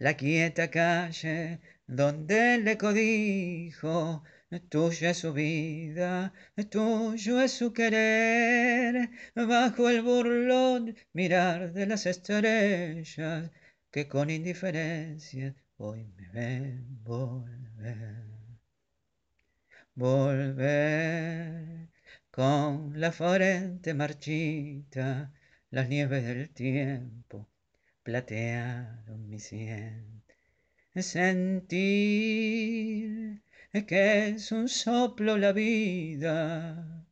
La quieta calle donde le codijo, tuya es su vida, tuyo es su querer, bajo el burlón mirar de las estrellas que con indiferencia hoy me ven volver. Volver con la frente marchita, las nieves del tiempo platearon mi sien. Sentir que es un soplo la vida,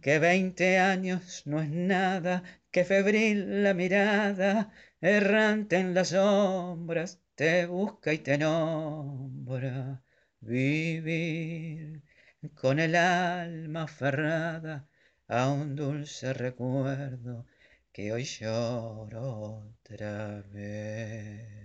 que veinte años no es nada, que febril la mirada, errante en las sombras, te busca y te nombra. Vivir con el alma aferrada a un dulce recuerdo que hoy lloro otra vez.